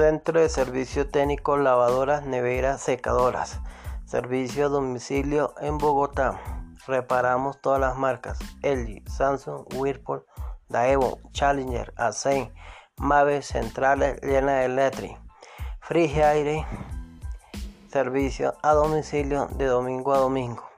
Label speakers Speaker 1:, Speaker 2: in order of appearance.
Speaker 1: Centro de Servicio Técnico Lavadoras, Neveras, Secadoras. Servicio a domicilio en Bogotá. Reparamos todas las marcas LG, Samsung, Whirlpool, Daewoo, Challenger, Asen, Mave, Centrales, Llena Electric. Frige Aire. Servicio a domicilio de domingo a domingo.